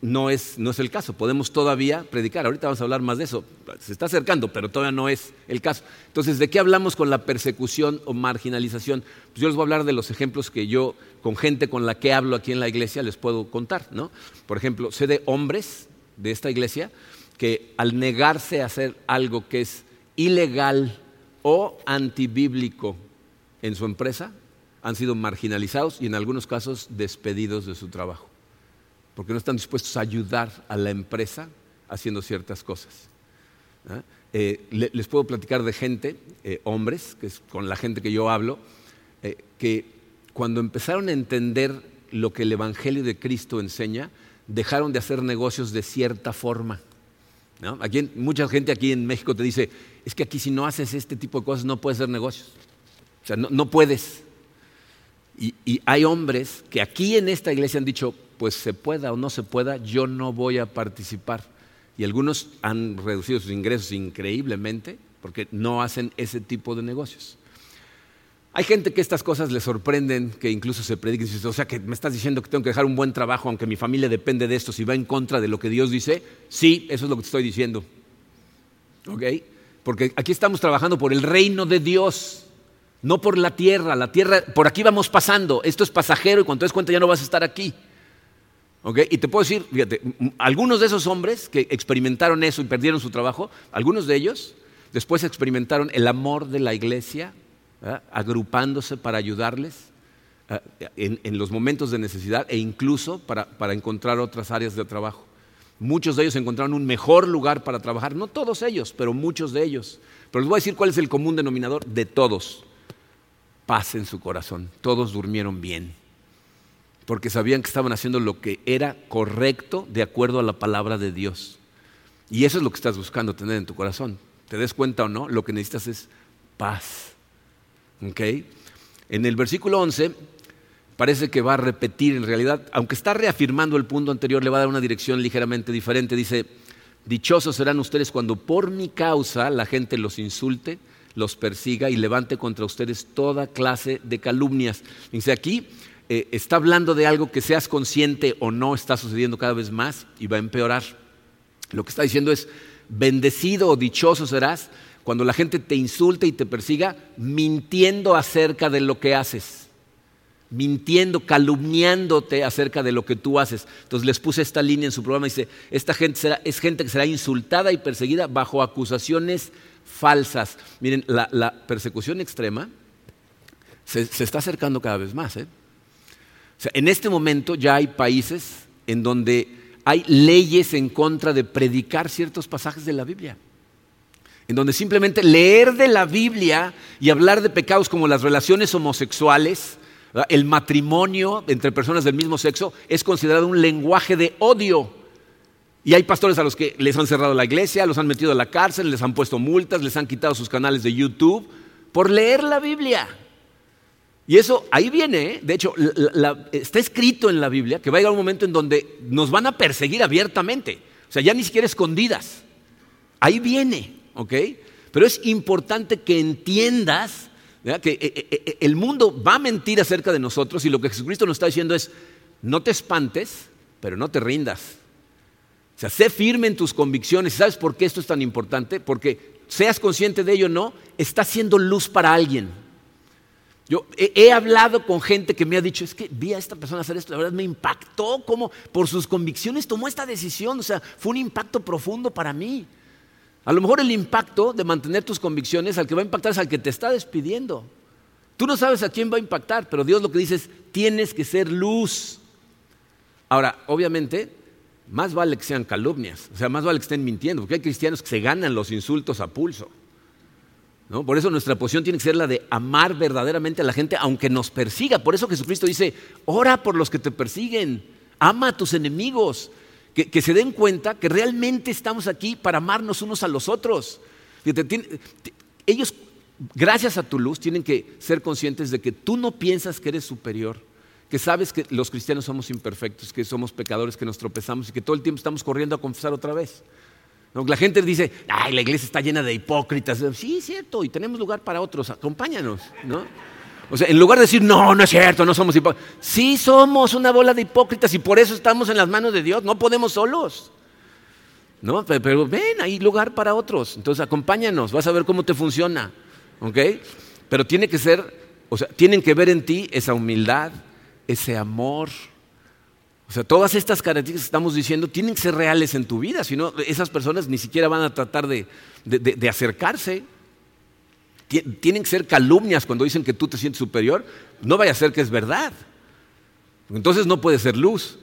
no es, no es el caso. Podemos todavía predicar. Ahorita vamos a hablar más de eso. Se está acercando, pero todavía no es el caso. Entonces, ¿de qué hablamos con la persecución o marginalización? Pues yo les voy a hablar de los ejemplos que yo, con gente con la que hablo aquí en la iglesia, les puedo contar. ¿no? Por ejemplo, sé de hombres de esta iglesia que al negarse a hacer algo que es ilegal o antibíblico en su empresa, han sido marginalizados y en algunos casos despedidos de su trabajo, porque no están dispuestos a ayudar a la empresa haciendo ciertas cosas. Eh, les puedo platicar de gente, eh, hombres, que es con la gente que yo hablo, eh, que cuando empezaron a entender lo que el Evangelio de Cristo enseña, dejaron de hacer negocios de cierta forma mucha gente aquí en México te dice, es que aquí si no haces este tipo de cosas no puedes hacer negocios. O sea, no, puedes. Y, hay hombres que aquí en esta iglesia han dicho, pues se pueda o no se pueda, yo no voy a participar. Y algunos han reducido sus ingresos increíblemente porque no hacen ese tipo de negocios. Hay gente que estas cosas le sorprenden, que incluso se prediquen, o sea, que me estás diciendo que tengo que dejar un buen trabajo, aunque mi familia depende de esto, si va en contra de lo que Dios dice, sí, eso es lo que te estoy diciendo. ¿Ok? Porque aquí estamos trabajando por el reino de Dios, no por la tierra. La tierra, por aquí vamos pasando, esto es pasajero y cuando te des cuenta ya no vas a estar aquí. ¿Ok? Y te puedo decir, fíjate, algunos de esos hombres que experimentaron eso y perdieron su trabajo, algunos de ellos después experimentaron el amor de la iglesia, agrupándose para ayudarles en, los momentos de necesidad e incluso para, para encontrar otras áreas de trabajo. Muchos de ellos encontraron un mejor lugar para trabajar, no todos ellos, pero muchos de ellos. Pero les voy a decir cuál es el común denominador de todos. Paz en su corazón, todos durmieron bien, porque sabían que estaban haciendo lo que era correcto de acuerdo a la palabra de Dios. Y eso es lo que estás buscando tener en tu corazón. Te des cuenta o no, lo que necesitas es paz. En el versículo 11 parece que va a repetir en realidad, aunque está reafirmando el punto anterior, le va a dar una dirección ligeramente diferente. Dice, dichosos serán ustedes cuando por mi causa la gente los insulte, los persiga y levante contra ustedes toda clase de calumnias. Dice aquí, eh, está hablando de algo que seas consciente o no está sucediendo cada vez más y va a empeorar. Lo que está diciendo es, bendecido o dichoso serás cuando la gente te insulte y te persiga mintiendo acerca de lo que haces, mintiendo, calumniándote acerca de lo que tú haces. Entonces les puse esta línea en su programa, dice, esta gente es gente que será insultada y perseguida bajo acusaciones falsas. Miren, la, persecución extrema se, está acercando cada vez más. ¿eh? En este momento ya hay países en donde hay leyes en contra de predicar ciertos pasajes de la Biblia en donde simplemente leer de la Biblia y hablar de pecados como las relaciones homosexuales, el matrimonio entre personas del mismo sexo, es considerado un lenguaje de odio. Y hay pastores a los que les han cerrado la iglesia, los han metido a la cárcel, les han puesto multas, les han quitado sus canales de YouTube por leer la Biblia. Y eso ahí viene, ¿eh? de hecho, está escrito en la Biblia que va a llegar un momento en donde nos van a perseguir abiertamente, o sea, ya ni siquiera escondidas. Ahí viene. ¿ok? Pero es importante que entiendas que eh, eh, el mundo va a mentir acerca de nosotros y lo que Jesucristo nos está diciendo es, no te espantes, pero no te rindas. O sea, sé firme en tus convicciones. ¿Sabes por qué esto es tan importante? Porque seas consciente de ello o no, está siendo luz para alguien. Yo he, hablado con gente que me ha dicho, es que vi a esta persona hacer esto, la verdad me impactó, como por sus convicciones tomó esta decisión, o sea, fue un impacto profundo para mí. A lo mejor el impacto de mantener tus convicciones al que va a impactar es al que te está despidiendo. tú no sabes a quién va a impactar, pero Dios lo que dice es, tienes que ser luz. Ahora, obviamente, más vale que sean calumnias, o sea, más vale que estén mintiendo, porque hay cristianos que se ganan los insultos a pulso. ¿no? Por eso nuestra posición tiene que ser la de amar verdaderamente a la gente, aunque nos persiga. Por eso Jesucristo dice, ora por los que te persiguen, ama a tus enemigos, que, que se den cuenta que realmente estamos aquí para amarnos unos a los otros. Ellos, gracias a tu luz, tienen que ser conscientes de que tú no piensas que eres superior que sabes que los cristianos somos imperfectos, que somos pecadores, que nos tropezamos y que todo el tiempo estamos corriendo a confesar otra vez. La gente dice, ay, la iglesia está llena de hipócritas. Sí, es cierto, y tenemos lugar para otros, acompáñanos, ¿no? O sea, en lugar de decir, no, no es cierto, no somos hipócritas. Sí somos una bola de hipócritas y por eso estamos en las manos de Dios, no podemos solos. ¿No? Pero, ven, hay lugar para otros. Entonces, acompáñanos, vas a ver cómo te funciona. ¿Ok? Pero tiene que ser, o sea, tienen que ver en ti esa humildad, ese amor. O sea, todas estas características que estamos diciendo tienen que ser reales en tu vida, si no, esas personas ni siquiera van a tratar de, acercarse. Tienen que ser calumnias cuando dicen que tú te sientes superior. No vaya a ser que es verdad. Entonces no puede ser luz.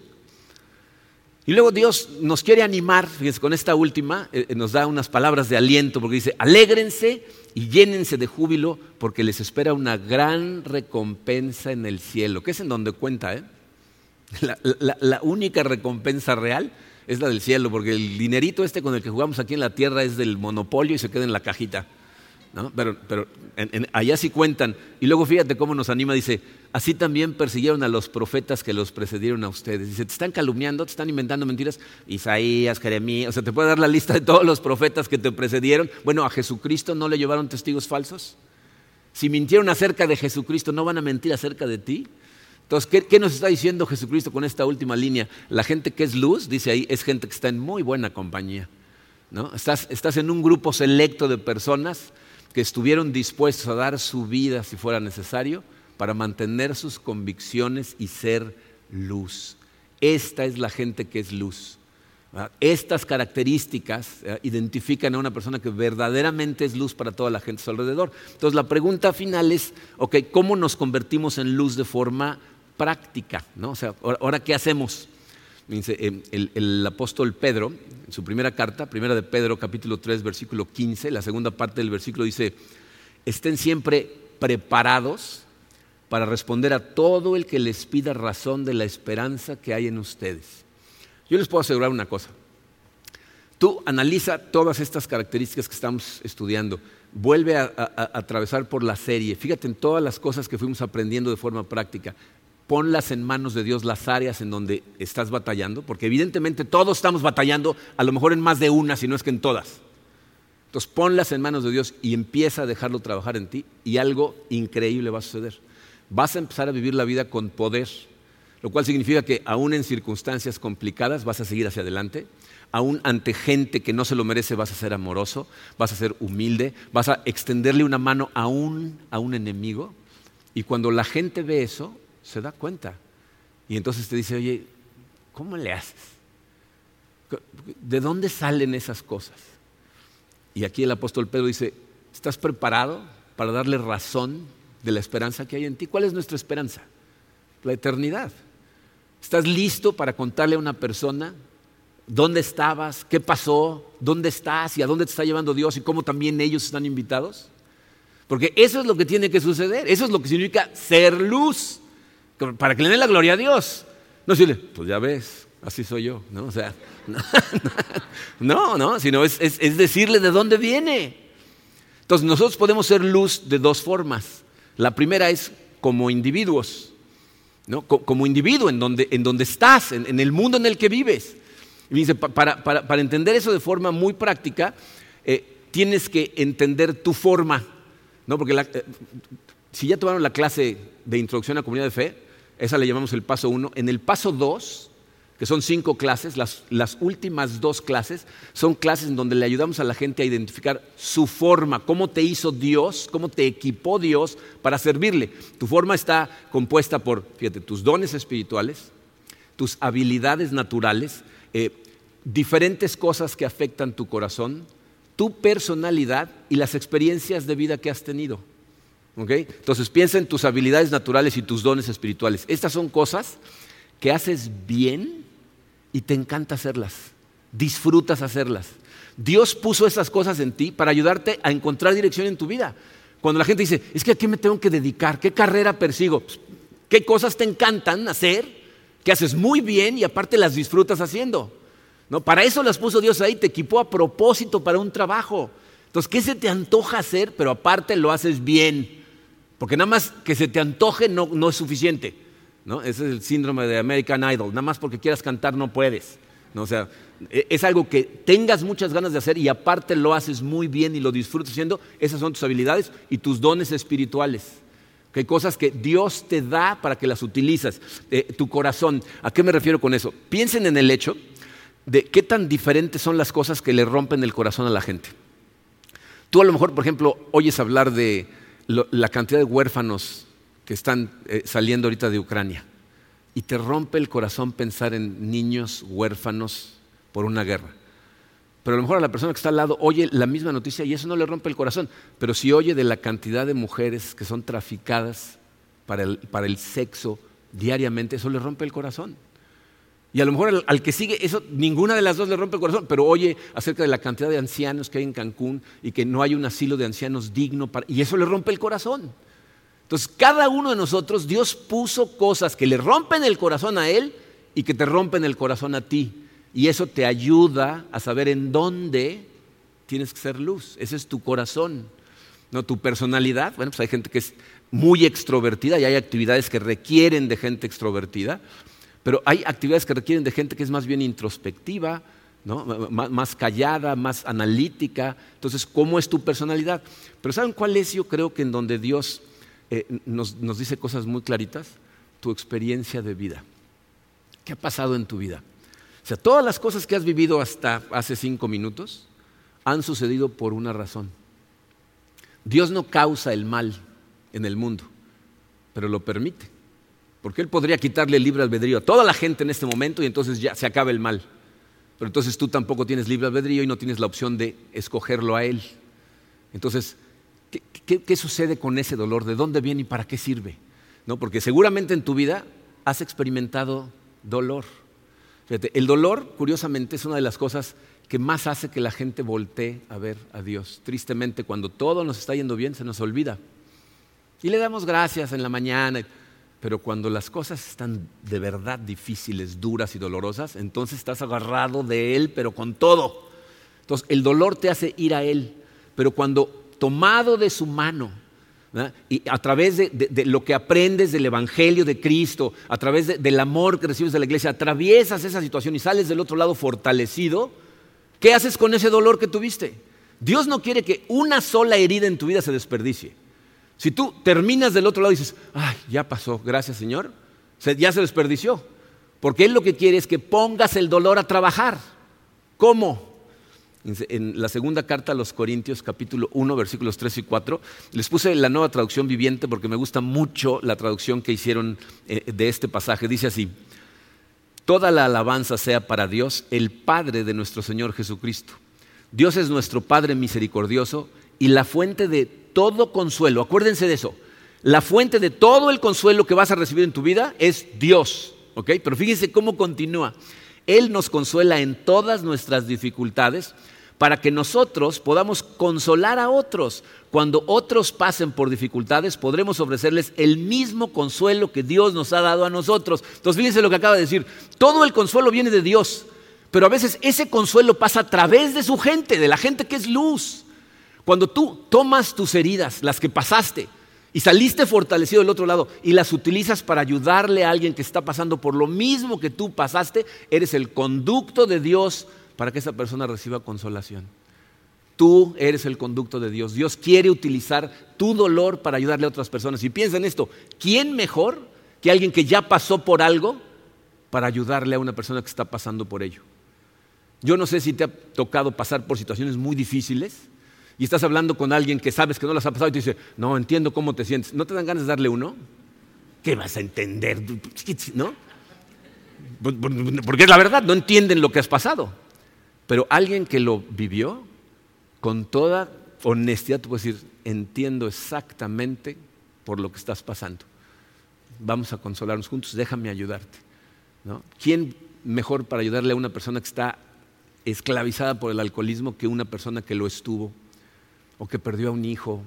Y luego Dios nos quiere animar, fíjense, con esta última, eh, nos da unas palabras de aliento, porque dice, alégrense y llénense de júbilo, porque les espera una gran recompensa en el cielo, que es en donde cuenta, ¿eh? La, única recompensa real es la del cielo, porque el dinerito este con el que jugamos aquí en la tierra es del monopolio y se queda en la cajita. Pero, allá sí cuentan. Y luego fíjate cómo nos anima, dice, así también persiguieron a los profetas que los precedieron a ustedes. Dice, te están calumniando, te están inventando mentiras. Isaías, Jeremías, o sea, te puede dar la lista de todos los profetas que te precedieron. Bueno, a Jesucristo no le llevaron testigos falsos. Si mintieron acerca de Jesucristo, ¿no van a mentir acerca de ti? Entonces, ¿qué, nos está diciendo Jesucristo con esta última línea? La gente que es luz, dice ahí, es gente que está en muy buena compañía. ¿no? Estás, estás en un grupo selecto de personas que estuvieron dispuestos a dar su vida si fuera necesario para mantener sus convicciones y ser luz. Esta es la gente que es luz. Estas características eh, identifican a una persona que verdaderamente es luz para toda la gente a su alrededor. Entonces la pregunta final es, ¿cómo nos convertimos en luz de forma práctica? ¿no? O sea, ahora, ¿qué hacemos? Em, el, apóstol Pedro, en su primera carta, primera de Pedro capítulo 3, versículo 15, la segunda parte del versículo dice, estén siempre preparados para responder a todo el que les pida razón de la esperanza que hay en ustedes. Yo les puedo asegurar una cosa. Tú analiza todas estas características que estamos estudiando, vuelve a, atravesar por la serie, fíjate en todas las cosas que fuimos aprendiendo de forma práctica, ponlas en manos de Dios las áreas en donde estás batallando, porque evidentemente todos estamos batallando, a lo mejor en más de una, si no es que en todas. Entonces ponlas en manos de Dios y empieza a dejarlo trabajar en ti y algo increíble va a suceder. Vas a empezar a vivir la vida con poder lo cual significa que aún en circunstancias complicadas vas a seguir hacia adelante, aún ante gente que no se lo merece vas a ser amoroso, vas a ser humilde, vas a extenderle una mano aún a un enemigo, y cuando la gente ve eso, se da cuenta. Y entonces te dice, oye, ¿cómo le haces? ¿De dónde salen esas cosas? Y aquí el apóstol Pedro dice, ¿estás preparado para darle razón de la esperanza que hay en ti? ¿Cuál es nuestra esperanza? La eternidad. ¿Estás listo para contarle a una persona dónde estabas, qué pasó, dónde estás y a dónde te está llevando Dios y cómo también ellos están invitados? Porque eso es lo que tiene que suceder, eso es lo que significa ser luz, para que le den la gloria a Dios. No decirle, pues ya ves, así soy yo, ¿no? O sea, no, no, sino es, decirle de dónde viene. Entonces nosotros podemos ser luz de dos formas. La primera es como individuos como individuo, en donde, en donde estás, en, el mundo en el que vives. Y dice, para, entender eso de forma muy práctica, eh, tienes que entender tu forma. ¿no? Porque eh, si ya tomaron la clase de introducción a comunidad de fe, esa le llamamos el paso uno. En el paso dos, que son cinco clases, las, las, últimas dos clases son clases en donde le ayudamos a la gente a identificar su forma, cómo te hizo Dios, cómo te equipó Dios para servirle. Tu forma está compuesta por, fíjate, tus dones espirituales, tus habilidades naturales, eh, diferentes cosas que afectan tu corazón, tu personalidad y las experiencias de vida que has tenido. Entonces piensa en tus habilidades naturales y tus dones espirituales. Estas son cosas que haces bien y te encanta hacerlas. Disfrutas hacerlas. Dios puso esas cosas en ti para ayudarte a encontrar dirección en tu vida. Cuando la gente dice, es que a qué me tengo que dedicar, qué carrera persigo, pues, qué cosas te encantan hacer, que haces muy bien y aparte las disfrutas haciendo. ¿No? Para eso las puso Dios ahí, te equipó a propósito para un trabajo. Entonces, ¿qué se te antoja hacer? Pero aparte lo haces bien. Porque nada más que se te antoje no, no es suficiente. ¿no? Ese es el síndrome de American Idol. Nada más porque quieras cantar no puedes. ¿no? O sea, e, es algo que tengas muchas ganas de hacer y aparte lo haces muy bien y lo disfrutas haciendo. Esas son tus habilidades y tus dones espirituales. Que hay cosas que Dios te da para que las utilizas. Eh, tu corazón. ¿A qué me refiero con eso? Piensen en el hecho de qué tan diferentes son las cosas que le rompen el corazón a la gente. Tú a lo mejor, por ejemplo, oyes hablar de la cantidad de huérfanos que están eh, saliendo ahorita de Ucrania y te rompe el corazón pensar en niños huérfanos por una guerra. Pero a lo mejor a la persona que está al lado oye la misma noticia y eso no le rompe el corazón. Pero si oye de la cantidad de mujeres que son traficadas para el sexo diariamente, eso le rompe el corazón. Y a lo mejor al, que sigue, eso, ninguna de las dos le rompe el corazón, pero oye acerca de la cantidad de ancianos que hay en Cancún y que no hay un asilo de ancianos digno, y eso le rompe el corazón. Entonces, cada uno de nosotros, Dios puso cosas que le rompen el corazón a Él y que te rompen el corazón a ti. Y eso te ayuda a saber en dónde tienes que ser luz. Ese es tu corazón. ¿No? Tu personalidad, bueno, pues hay gente que es muy extrovertida y hay actividades que requieren de gente extrovertida. Pero hay actividades que requieren de gente que es más bien introspectiva, más, callada, más analítica. Entonces, ¿cómo es tu personalidad? Pero ¿saben cuál es? Yo creo que en donde Dios eh, nos, nos dice cosas muy claritas, tu experiencia de vida. ¿Qué ha pasado en tu vida? O sea, todas las cosas que has vivido hasta hace cinco minutos han sucedido por una razón. Dios no causa el mal en el mundo, pero lo permite. Porque Él podría quitarle libre albedrío a toda la gente en este momento y entonces ya se acaba el mal. Pero entonces tú tampoco tienes libre albedrío y no tienes la opción de escogerlo a Él. Entonces, ¿qué, sucede con ese dolor? ¿De dónde viene y para qué sirve? ¿No? Porque seguramente en tu vida has experimentado dolor. Fíjate, el dolor, curiosamente, es una de las cosas que más hace que la gente voltee a ver a Dios. Tristemente, cuando todo nos está yendo bien, se nos olvida. Y le damos gracias en la mañana. Pero cuando las cosas están de verdad difíciles, duras y dolorosas, entonces estás agarrado de Él, pero con todo. Entonces el dolor te hace ir a Él, pero cuando tomado de su mano, y a través de, lo que aprendes del Evangelio de Cristo, a través del amor que recibes de la iglesia, atraviesas esa situación y sales del otro lado fortalecido, ¿qué haces con ese dolor que tuviste? Dios no quiere que una sola herida en tu vida se desperdicie. Si tú terminas del otro lado y dices, ay, ya pasó, gracias Señor, ya se desperdició. Porque Él lo que quiere es que pongas el dolor a trabajar. ¿Cómo? En la segunda carta a los Corintios, capítulo 1, versículos 3 y 4, les puse la nueva traducción viviente porque me gusta mucho la traducción que hicieron eh, de este pasaje. Dice así, toda la alabanza sea para Dios, el Padre de nuestro Señor Jesucristo. Dios es nuestro Padre misericordioso y la fuente de todo consuelo. Acuérdense de eso. La fuente de todo el consuelo que vas a recibir en tu vida es Dios. ¿Ok? Pero fíjense cómo continúa. Él nos consuela en todas nuestras dificultades para que nosotros podamos consolar a otros. Cuando otros pasen por dificultades, podremos ofrecerles el mismo consuelo que Dios nos ha dado a nosotros. Entonces, fíjense lo que acaba de decir. Todo el consuelo viene de Dios, pero a veces ese consuelo pasa a través de su gente, de la gente que es luz. Cuando tú tomas tus heridas, las que pasaste, y saliste fortalecido del otro lado y las utilizas para ayudarle a alguien que está pasando por lo mismo que tú pasaste, eres el conducto de Dios para que esa persona reciba consolación. Tú eres el conducto de Dios. Dios quiere utilizar tu dolor para ayudarle a otras personas. Y piensa en esto, ¿quién mejor que alguien que ya pasó por algo para ayudarle a una persona que está pasando por ello? Yo no sé si te ha tocado pasar por situaciones muy difíciles y estás hablando con alguien que sabes que no las ha pasado y te dice, no, entiendo cómo te sientes. ¿No te dan ganas de darle uno? ¿Qué vas a entender? ¿No? Porque es la verdad, no entienden lo que has pasado. Pero alguien que lo vivió con toda honestidad, tú puedes decir, entiendo exactamente por lo que estás pasando. Vamos a consolarnos juntos, déjame ayudarte. ¿Quién mejor para ayudarle a una persona que está esclavizada por el alcoholismo que una persona que lo estuvo, o que perdió a un hijo,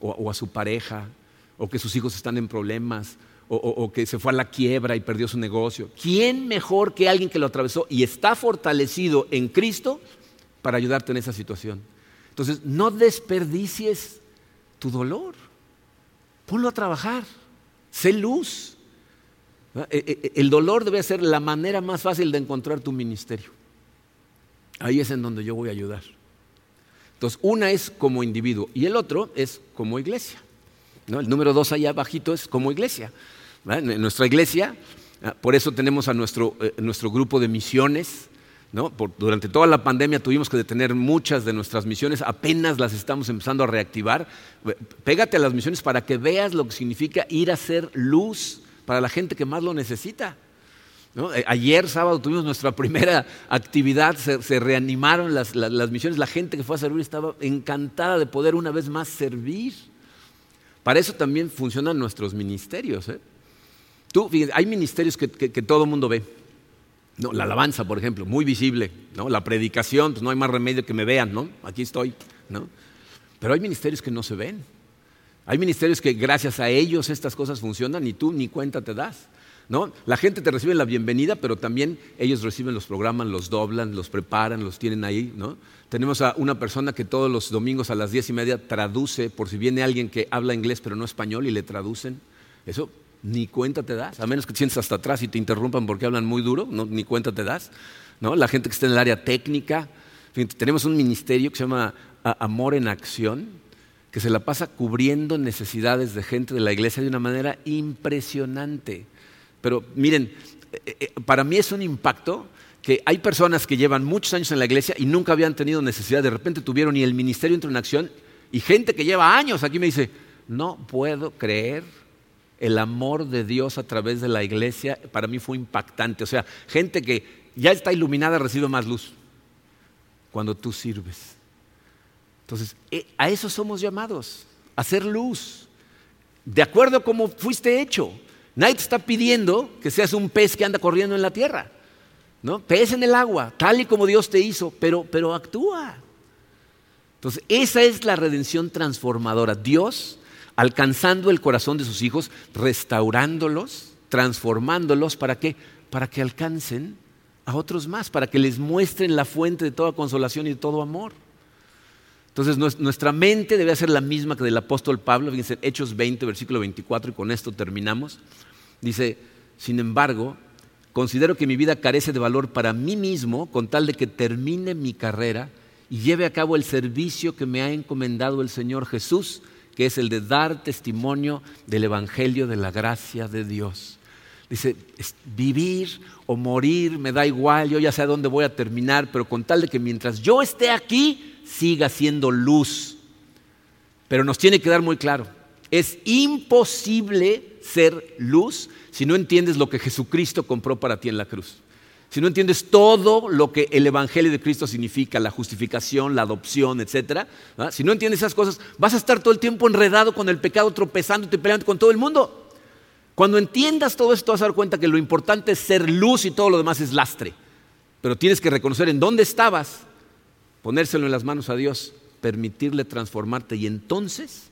o, a su pareja, o que sus hijos están en problemas, o, que se fue a la quiebra y perdió su negocio. ¿Quién mejor que alguien que lo atravesó y está fortalecido en Cristo para ayudarte en esa situación? Entonces, no desperdicies tu dolor. Ponlo a trabajar. Sé luz. E, e, el dolor debe ser la manera más fácil de encontrar tu ministerio. Ahí es en donde yo voy a ayudar. Entonces, una es como individuo y el otro es como iglesia. El número dos allá abajito es como iglesia. En nuestra iglesia, ah, por eso tenemos a nuestro, eh, nuestro grupo de misiones. durante toda la pandemia tuvimos que detener muchas de nuestras misiones, apenas las estamos empezando a reactivar. Pégate a las misiones para que veas lo que significa ir a hacer luz para la gente que más lo necesita. Eh, ayer sábado tuvimos nuestra primera actividad, se, reanimaron las, misiones, la gente que fue a servir estaba encantada de poder una vez más servir. Para eso también funcionan nuestros ministerios. ¿eh? Tú, hay ministerios que, todo el mundo ve. No, la alabanza, por ejemplo, muy visible. ¿no? La predicación, pues no hay más remedio que me vean, ¿no? Aquí estoy. ¿no? Pero hay ministerios que no se ven. Hay ministerios que gracias a ellos estas cosas funcionan y tú ni cuenta te das. ¿No? La gente te recibe la bienvenida, pero también ellos reciben los programas, los doblan, los preparan, los tienen ahí. ¿no? Tenemos a una persona que todos los domingos a las diez y media traduce, por si viene alguien que habla inglés pero no español y le traducen. Eso ni cuenta te das, a menos que te sientes hasta atrás y te interrumpan porque hablan muy duro, ni cuenta te das. ¿no? La gente que está en el área técnica. tenemos un ministerio que se llama Amor en Acción, que se la pasa cubriendo necesidades de gente de la iglesia de una manera impresionante. Pero miren, eh, eh, para mí es un impacto que hay personas que llevan muchos años en la iglesia y nunca habían tenido necesidad, de repente tuvieron y el ministerio entra en acción y gente que lleva años aquí me dice, no puedo creer el amor de Dios a través de la iglesia, para mí fue impactante. O sea, gente que ya está iluminada recibe más luz cuando tú sirves. Entonces, eh, a eso somos llamados, a hacer luz, de acuerdo a cómo fuiste hecho. Nadie te está pidiendo que seas un pez que anda corriendo en la tierra. ¿no? Pez en el agua, tal y como Dios te hizo, pero, pero actúa. Entonces, esa es la redención transformadora. Dios alcanzando el corazón de sus hijos, restaurándolos, transformándolos, ¿para qué? Para que alcancen a otros más, para que les muestren la fuente de toda consolación y de todo amor. Entonces nuestra mente debe ser la misma que del apóstol Pablo, fíjense, Hechos 20, versículo 24, y con esto terminamos. Dice, sin embargo, considero que mi vida carece de valor para mí mismo con tal de que termine mi carrera y lleve a cabo el servicio que me ha encomendado el Señor Jesús, que es el de dar testimonio del Evangelio de la gracia de Dios. Dice, vivir o morir me da igual, yo ya sé a dónde voy a terminar, pero con tal de que mientras yo esté aquí, siga siendo luz. Pero nos tiene que dar muy claro, es imposible ser luz si no entiendes lo que Jesucristo compró para ti en la cruz. Si no entiendes todo lo que el Evangelio de Cristo significa, la justificación, la adopción, etc. Si no entiendes esas cosas, vas a estar todo el tiempo enredado con el pecado, tropezando y peleando con todo el mundo. Cuando entiendas todo esto, vas a dar cuenta que lo importante es ser luz y todo lo demás es lastre. Pero tienes que reconocer en dónde estabas ponérselo en las manos a Dios, permitirle transformarte y entonces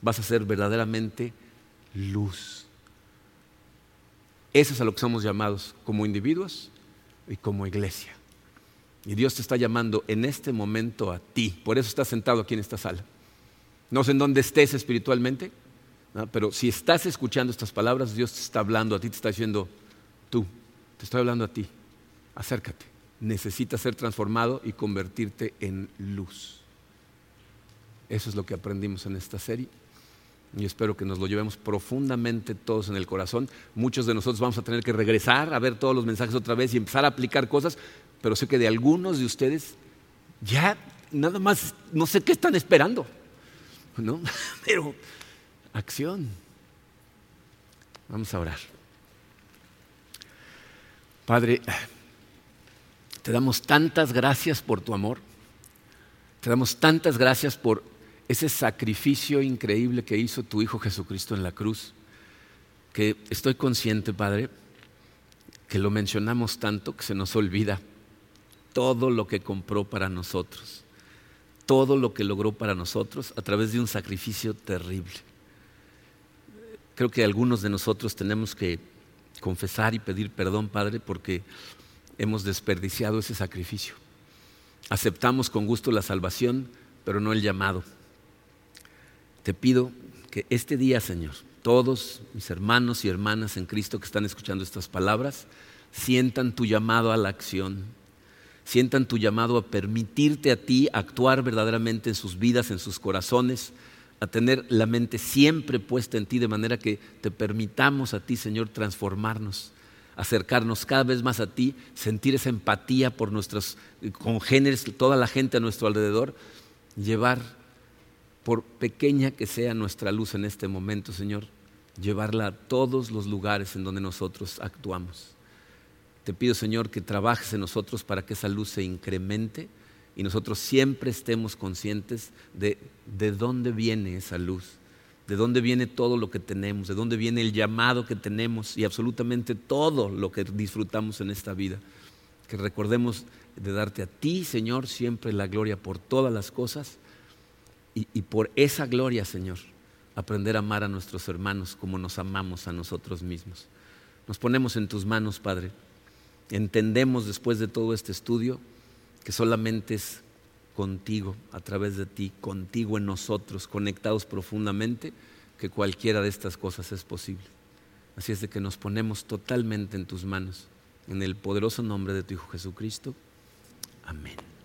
vas a ser verdaderamente luz. Eso es a lo que somos llamados como individuos y como iglesia. Y Dios te está llamando en este momento a ti. Por eso estás sentado aquí en esta sala. No sé en dónde estés espiritualmente, pero si estás escuchando estas palabras, Dios te está hablando a ti, te está diciendo, tú, te estoy hablando a ti, acércate necesitas ser transformado y convertirte en luz. Eso es lo que aprendimos en esta serie. Y espero que nos lo llevemos profundamente todos en el corazón. Muchos de nosotros vamos a tener que regresar a ver todos los mensajes otra vez y empezar a aplicar cosas, pero sé que de algunos de ustedes ya nada más no sé qué están esperando. ¿No? Pero acción. Vamos a orar. Padre, te damos tantas gracias por tu amor. Te damos tantas gracias por ese sacrificio increíble que hizo tu Hijo Jesucristo en la cruz, que estoy consciente, Padre, que lo mencionamos tanto que se nos olvida todo lo que compró para nosotros, todo lo que logró para nosotros a través de un sacrificio terrible. Creo que algunos de nosotros tenemos que confesar y pedir perdón, Padre, porque hemos desperdiciado ese sacrificio. Aceptamos con gusto la salvación, pero no el llamado. Te pido que este día, Señor, todos mis hermanos y hermanas en Cristo que están escuchando estas palabras, sientan tu llamado a la acción, sientan tu llamado a permitirte a ti actuar verdaderamente en sus vidas, en sus corazones, a tener la mente siempre puesta en ti, de manera que te permitamos a ti, Señor, transformarnos, acercarnos cada vez más a ti, sentir esa empatía por nuestros congéneres, toda la gente a nuestro alrededor, llevar, por pequeña que sea nuestra luz en este momento, Señor, llevarla a todos los lugares en donde nosotros actuamos. Te pido, Señor, que trabajes en nosotros para que esa luz se incremente y nosotros siempre estemos conscientes de, de dónde viene esa luz, de dónde viene todo lo que tenemos, de dónde viene el llamado que tenemos y absolutamente todo lo que disfrutamos en esta vida. Que recordemos de darte a ti, Señor, siempre la gloria por todas las cosas y, por esa gloria, Señor, aprender a amar a nuestros hermanos como nos amamos a nosotros mismos. Nos ponemos en tus manos, Padre. Entendemos después de todo este estudio que solamente es contigo, a través de ti, contigo en nosotros, conectados profundamente, que cualquiera de estas cosas es posible. Así es de que nos ponemos totalmente en tus manos, en el poderoso nombre de tu Hijo Jesucristo. Amén.